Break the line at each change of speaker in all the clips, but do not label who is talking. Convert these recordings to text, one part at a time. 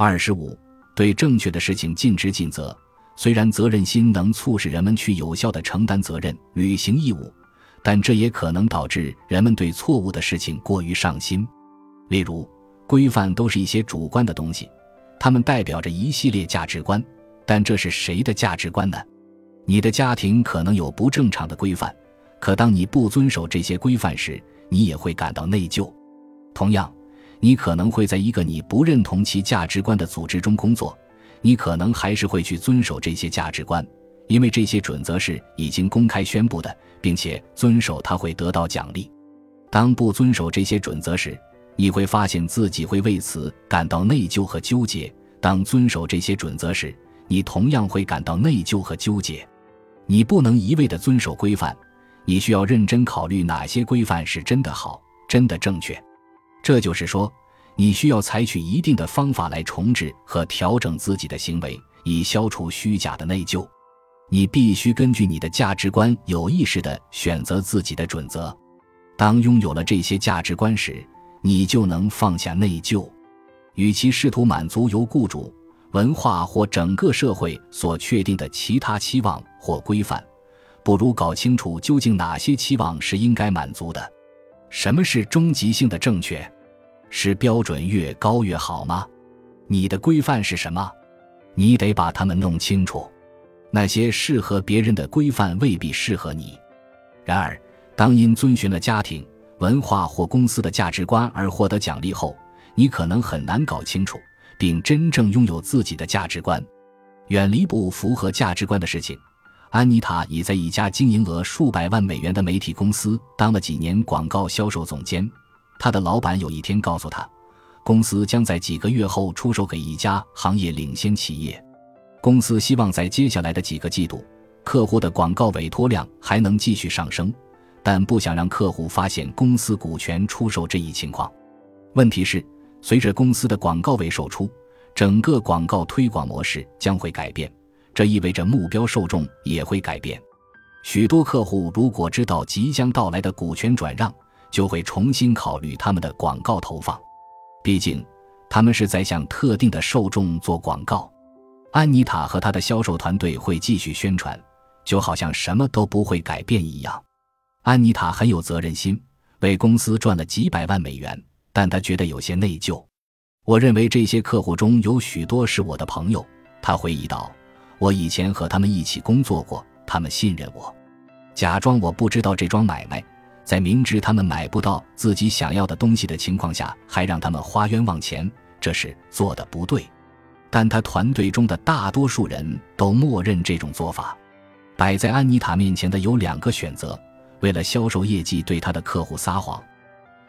二十五，对正确的事情尽职尽责。虽然责任心能促使人们去有效地承担责任、履行义务，但这也可能导致人们对错误的事情过于上心。例如，规范都是一些主观的东西，它们代表着一系列价值观，但这是谁的价值观呢？你的家庭可能有不正常的规范，可当你不遵守这些规范时，你也会感到内疚。同样，你可能会在一个你不认同其价值观的组织中工作。你可能还是会去遵守这些价值观，因为这些准则是已经公开宣布的，并且遵守它会得到奖励。当不遵守这些准则时，你会发现自己会为此感到内疚和纠结；当遵守这些准则时，你同样会感到内疚和纠结。你不能一味地遵守规范，你需要认真考虑哪些规范是真的好、真的正确。这就是说。你需要采取一定的方法来重置和调整自己的行为，以消除虚假的内疚。你必须根据你的价值观有意识地选择自己的准则。当拥有了这些价值观时，你就能放下内疚。与其试图满足由雇主、文化或整个社会所确定的其他期望或规范，不如搞清楚究竟哪些期望是应该满足的。什么是终极性的正确？是标准越高越好吗？你的规范是什么？你得把它们弄清楚。那些适合别人的规范未必适合你。然而，当因遵循了家庭、文化或公司的价值观而获得奖励后，你可能很难搞清楚并真正拥有自己的价值观。远离不符合价值观的事情。安妮塔已在一家经营额数百万美元的媒体公司当了几年广告销售总监。他的老板有一天告诉他，公司将在几个月后出售给一家行业领先企业。公司希望在接下来的几个季度，客户的广告委托量还能继续上升，但不想让客户发现公司股权出售这一情况。问题是，随着公司的广告位售出，整个广告推广模式将会改变，这意味着目标受众也会改变。许多客户如果知道即将到来的股权转让，就会重新考虑他们的广告投放，毕竟他们是在向特定的受众做广告。安妮塔和她的销售团队会继续宣传，就好像什么都不会改变一样。安妮塔很有责任心，为公司赚了几百万美元，但她觉得有些内疚。我认为这些客户中有许多是我的朋友，她回忆道：“我以前和他们一起工作过，他们信任我，假装我不知道这桩买卖。”在明知他们买不到自己想要的东西的情况下，还让他们花冤枉钱，这是做的不对。但他团队中的大多数人都默认这种做法。摆在安妮塔面前的有两个选择：为了销售业绩对他的客户撒谎，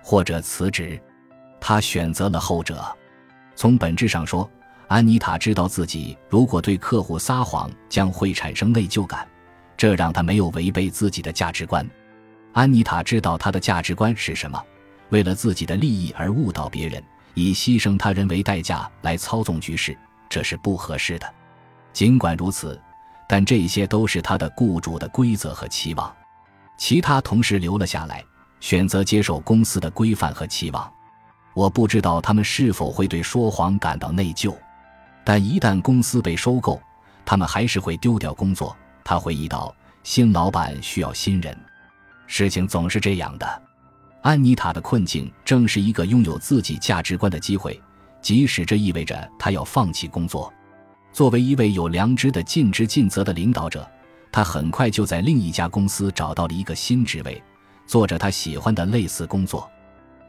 或者辞职。他选择了后者。从本质上说，安妮塔知道自己如果对客户撒谎将会产生内疚感，这让他没有违背自己的价值观。安妮塔知道他的价值观是什么，为了自己的利益而误导别人，以牺牲他人为代价来操纵局势，这是不合适的。尽管如此，但这些都是他的雇主的规则和期望。其他同事留了下来，选择接受公司的规范和期望。我不知道他们是否会对说谎感到内疚，但一旦公司被收购，他们还是会丢掉工作。他回忆道：“新老板需要新人。”事情总是这样的，安妮塔的困境正是一个拥有自己价值观的机会，即使这意味着她要放弃工作。作为一位有良知的尽职尽责的领导者，他很快就在另一家公司找到了一个新职位，做着他喜欢的类似工作。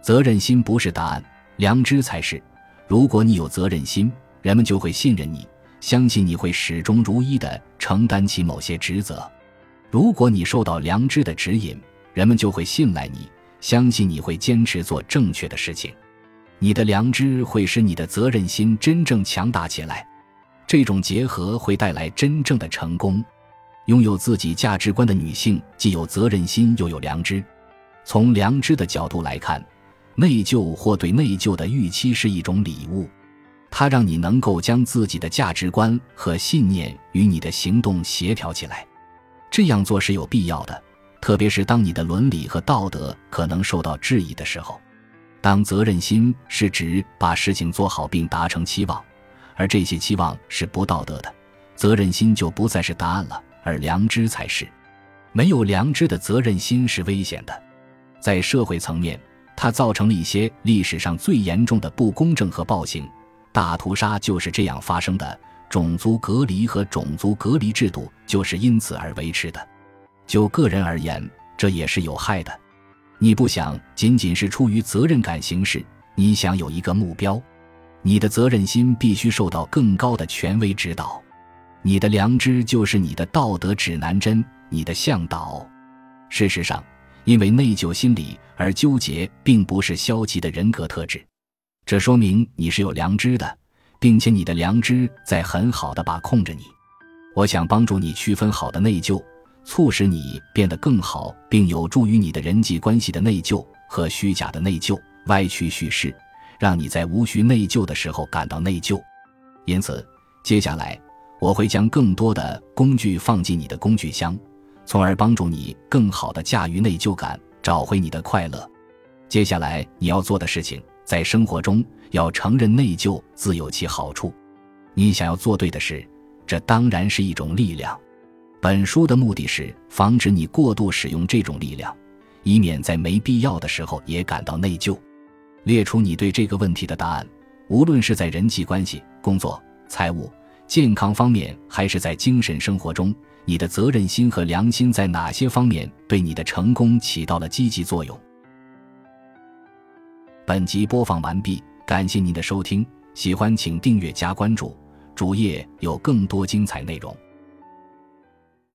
责任心不是答案，良知才是。如果你有责任心，人们就会信任你，相信你会始终如一地承担起某些职责。如果你受到良知的指引，人们就会信赖你，相信你会坚持做正确的事情。你的良知会使你的责任心真正强大起来，这种结合会带来真正的成功。拥有自己价值观的女性既有责任心又有良知。从良知的角度来看，内疚或对内疚的预期是一种礼物，它让你能够将自己的价值观和信念与你的行动协调起来。这样做是有必要的。特别是当你的伦理和道德可能受到质疑的时候，当责任心是指把事情做好并达成期望，而这些期望是不道德的，责任心就不再是答案了，而良知才是。没有良知的责任心是危险的，在社会层面，它造成了一些历史上最严重的不公正和暴行。大屠杀就是这样发生的，种族隔离和种族隔离制度就是因此而维持的。就个人而言，这也是有害的。你不想仅仅是出于责任感行事，你想有一个目标，你的责任心必须受到更高的权威指导。你的良知就是你的道德指南针，你的向导。事实上，因为内疚心理而纠结，并不是消极的人格特质，这说明你是有良知的，并且你的良知在很好的把控着你。我想帮助你区分好的内疚，促使你变得更好，并有助于你的人际关系的内疚和虚假的内疚、歪曲叙事，让你在无需内疚的时候感到内疚。因此，接下来。我会将更多的工具放进你的工具箱，从而帮助你更好地驾驭内疚感，找回你的快乐。接下来你要做的事情，在生活中要承认内疚自有其好处。你想要做对的事，这当然是一种力量。本书的目的是防止你过度使用这种力量，以免在没必要的时候也感到内疚。列出你对这个问题的答案，无论是在人际关系、工作、财务。健康方面，还是在精神生活中，你的责任心和良心在哪些方面对你的成功起到了积极作用？本集播放完毕，感谢您的收听，喜欢请订阅加关注，主页有更多精彩内容。